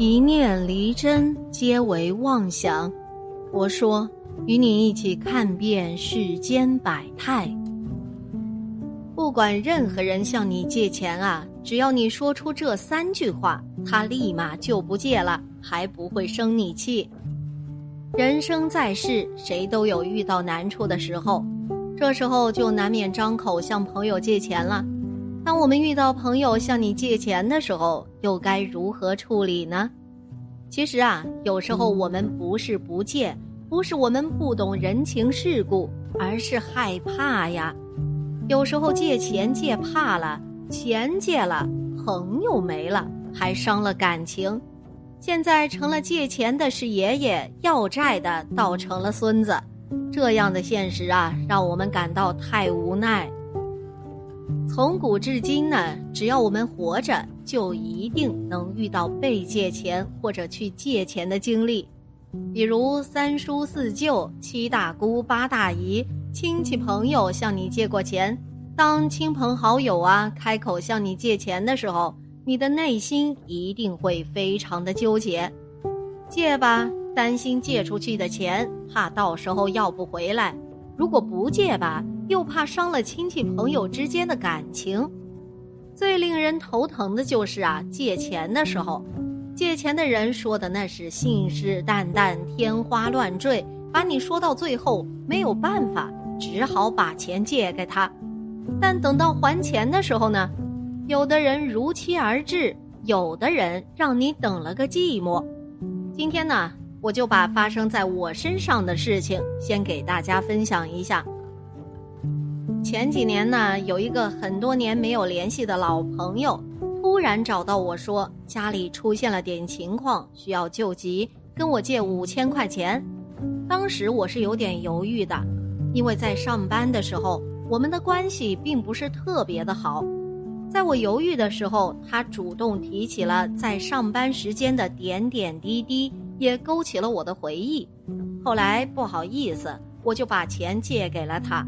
一念离真，皆为妄想。佛说，与你一起看遍世间百态。不管任何人向你借钱啊，只要你说出这三句话，他立马就不借了，还不会生你气。人生在世，谁都有遇到难处的时候，这时候就难免张口向朋友借钱了。当我们遇到朋友向你借钱的时候，又该如何处理呢？其实啊，有时候我们不是不借，不是我们不懂人情世故，而是害怕呀。有时候借钱借怕了，钱借了，朋友没了，还伤了感情。现在成了借钱的是爷爷，要债的倒成了孙子，这样的现实啊，让我们感到太无奈。从古至今呢，只要我们活着，就一定能遇到被借钱或者去借钱的经历，比如三叔四舅、七大姑八大姨、亲戚朋友向你借过钱，当亲朋好友啊开口向你借钱的时候。你的内心一定会非常的纠结，借吧，担心借出去的钱怕到时候要不回来；如果不借吧，又怕伤了亲戚朋友之间的感情。最令人头疼的就是啊，借钱的时候，借钱的人说的那是信誓旦旦、天花乱坠，把你说到最后没有办法，只好把钱借给他。但等到还钱的时候呢？有的人如期而至，有的人让你等了个寂寞。今天呢，我就把发生在我身上的事情先给大家分享一下。前几年呢，有一个很多年没有联系的老朋友，突然找到我说家里出现了点情况，需要救急，跟我借五千块钱。当时我是有点犹豫的，因为在上班的时候，我们的关系并不是特别的好。在我犹豫的时候，他主动提起了在上班时间的点点滴滴，也勾起了我的回忆。后来不好意思，我就把钱借给了他。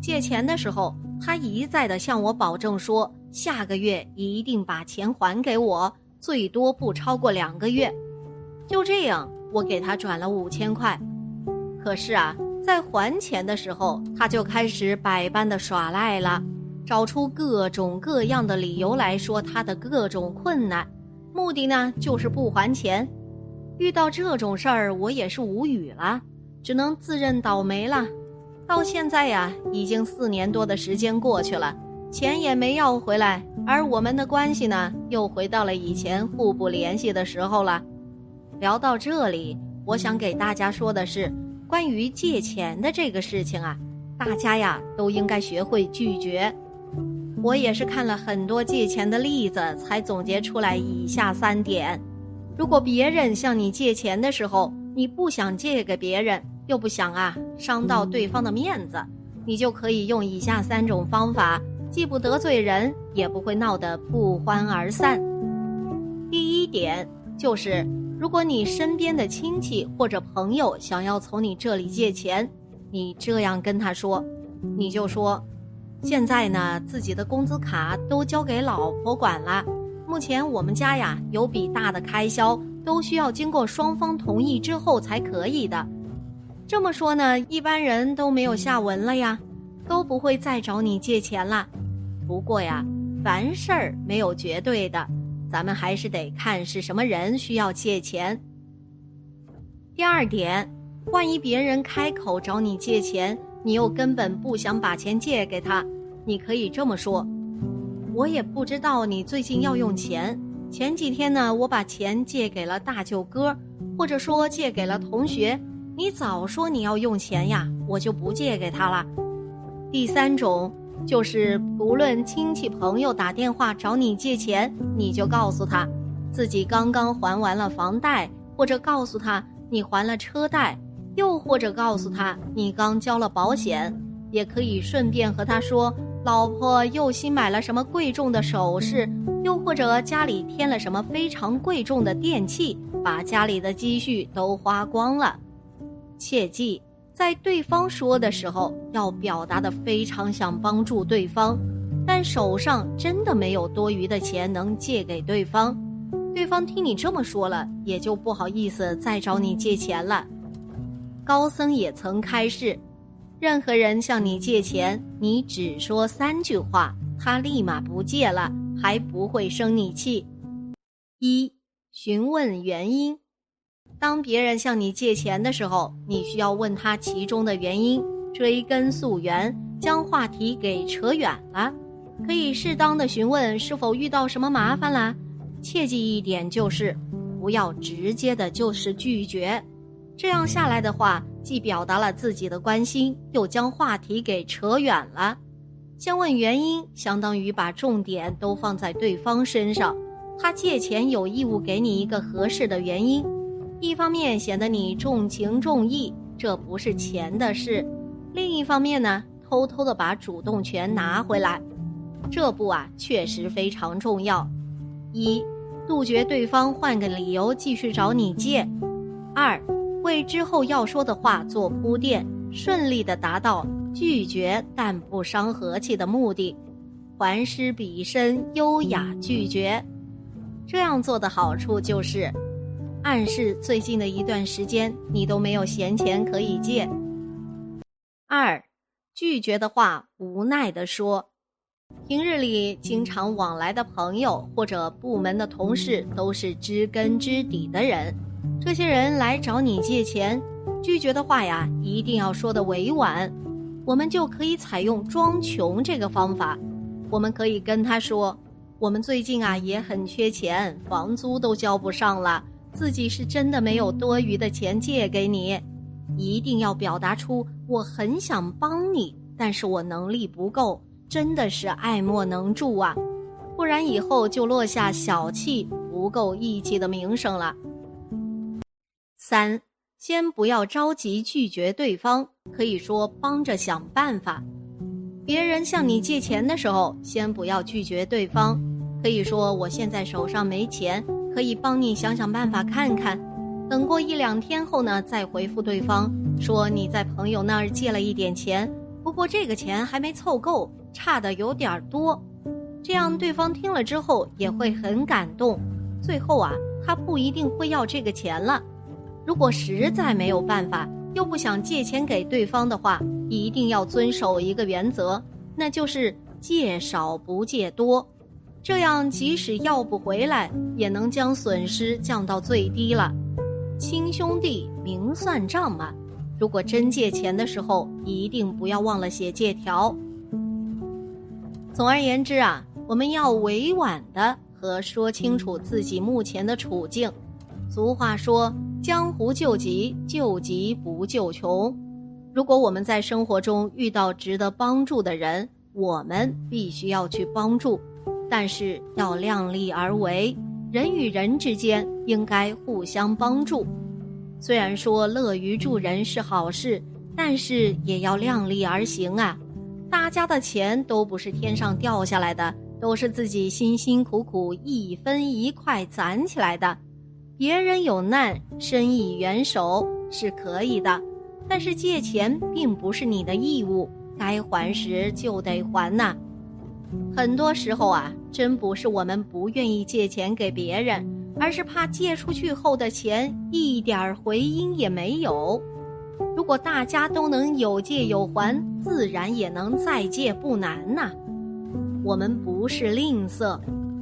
借钱的时候，他一再的向我保证说，下个月一定把钱还给我，最多不超过两个月。就这样，我给他转了五千块。可是啊，在还钱的时候，他就开始百般的耍赖了。找出各种各样的理由来说他的各种困难，目的呢就是不还钱。遇到这种事儿，我也是无语了，只能自认倒霉了。到现在呀，已经四年多的时间过去了，钱也没要回来，而我们的关系呢，又回到了以前互不联系的时候了。聊到这里，我想给大家说的是，关于借钱的这个事情啊，大家呀都应该学会拒绝。我也是看了很多借钱的例子，才总结出来以下三点：如果别人向你借钱的时候，你不想借给别人，又不想啊伤到对方的面子，你就可以用以下三种方法，既不得罪人，也不会闹得不欢而散。第一点就是，如果你身边的亲戚或者朋友想要从你这里借钱，你这样跟他说，你就说。现在呢，自己的工资卡都交给老婆管了。目前我们家呀，有笔大的开销，都需要经过双方同意之后才可以的。这么说呢，一般人都没有下文了呀，都不会再找你借钱了。不过呀，凡事儿没有绝对的，咱们还是得看是什么人需要借钱。第二点，万一别人开口找你借钱。你又根本不想把钱借给他，你可以这么说：我也不知道你最近要用钱。前几天呢，我把钱借给了大舅哥，或者说借给了同学。你早说你要用钱呀，我就不借给他了。第三种就是，不论亲戚朋友打电话找你借钱，你就告诉他，自己刚刚还完了房贷，或者告诉他你还了车贷，又或者告诉他你刚交了保险，也可以顺便和他说，老婆又新买了什么贵重的首饰，又或者家里添了什么非常贵重的电器，把家里的积蓄都花光了。切记，在对方说的时候，要表达的非常想帮助对方，但手上真的没有多余的钱能借给对方。对方听你这么说了，也就不好意思再找你借钱了。高僧也曾开示，任何人向你借钱，你只说三句话，他立马不借了，还不会生你气。一、询问原因。当别人向你借钱的时候，你需要问他其中的原因，追根溯源，将话题给扯远了。可以适当的询问是否遇到什么麻烦啦。切记一点就是，不要直接的就是拒绝，这样下来的话，既表达了自己的关心，又将话题给扯远了。先问原因，相当于把重点都放在对方身上，他借钱有义务给你一个合适的原因。一方面显得你重情重义，这不是钱的事；另一方面呢，偷偷的把主动权拿回来，这步啊确实非常重要。一杜绝对方换个理由继续找你借；二，为之后要说的话做铺垫，顺利的达到拒绝但不伤和气的目的，还施彼身，优雅拒绝。这样做的好处就是，暗示最近的一段时间你都没有闲钱可以借。二，拒绝的话无奈的说。平日里经常往来的朋友或者部门的同事都是知根知底的人，这些人来找你借钱，拒绝的话呀，一定要说的委婉。我们就可以采用装穷这个方法，我们可以跟他说，我们最近啊也很缺钱，房租都交不上了，自己是真的没有多余的钱借给你，一定要表达出我很想帮你，但是我能力不够。真的是爱莫能助啊，不然以后就落下小气、不够义气的名声了。三，先不要着急拒绝对方，可以说帮着想办法。别人向你借钱的时候，先不要拒绝对方，可以说我现在手上没钱，可以帮你想想办法看看。等过一两天后呢，再回复对方说你在朋友那儿借了一点钱。不过这个钱还没凑够，差的有点多，这样对方听了之后也会很感动。最后啊，他不一定会要这个钱了。如果实在没有办法，又不想借钱给对方的话，一定要遵守一个原则，那就是借少不借多。这样即使要不回来，也能将损失降到最低了。亲兄弟明算账嘛。如果真借钱的时候，一定不要忘了写借条。总而言之啊，我们要委婉的和说清楚自己目前的处境。俗话说：“江湖救急，救急不救穷。”如果我们在生活中遇到值得帮助的人，我们必须要去帮助，但是要量力而为。人与人之间应该互相帮助。虽然说乐于助人是好事，但是也要量力而行啊！大家的钱都不是天上掉下来的，都是自己辛辛苦苦一分一块攒起来的。别人有难，伸以援手是可以的，但是借钱并不是你的义务，该还时就得还呐。很多时候啊，真不是我们不愿意借钱给别人。而是怕借出去后的钱一点回音也没有。如果大家都能有借有还，自然也能再借不难呐。我们不是吝啬，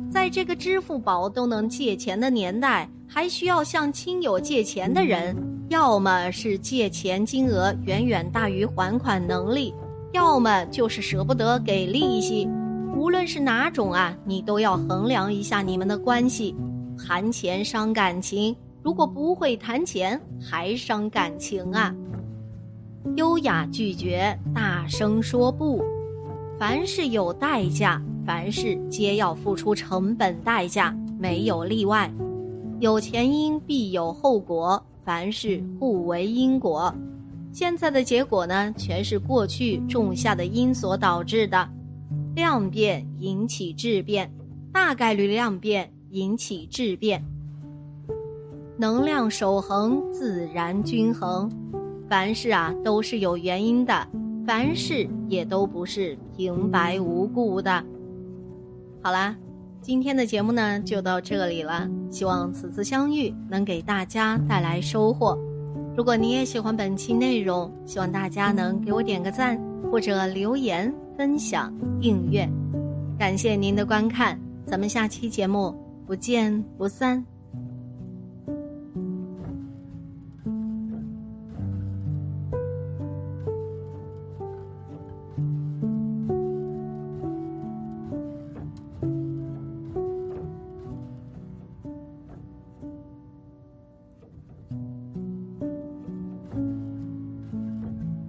在这个支付宝都能借钱的年代，还需要向亲友借钱的人，要么是借钱金额远远大于还款能力，要么就是舍不得给利息。无论是哪种啊，你都要衡量一下你们的关系。谈钱伤感情，如果不会谈钱，还伤感情啊！优雅拒绝，大声说不。凡事有代价，凡事皆要付出成本代价，没有例外。有前因必有后果，凡事互为因果。现在的结果呢，全是过去种下的因所导致的。量变引起质变，大概率量变引起质变。能量守恒，自然均衡。凡事啊都是有原因的，凡事也都不是平白无故的。好啦，今天的节目呢就到这里了。希望此次相遇能给大家带来收获。如果你也喜欢本期内容，希望大家能给我点个赞，或者留言、分享、订阅。感谢您的观看，咱们下期节目不见不散。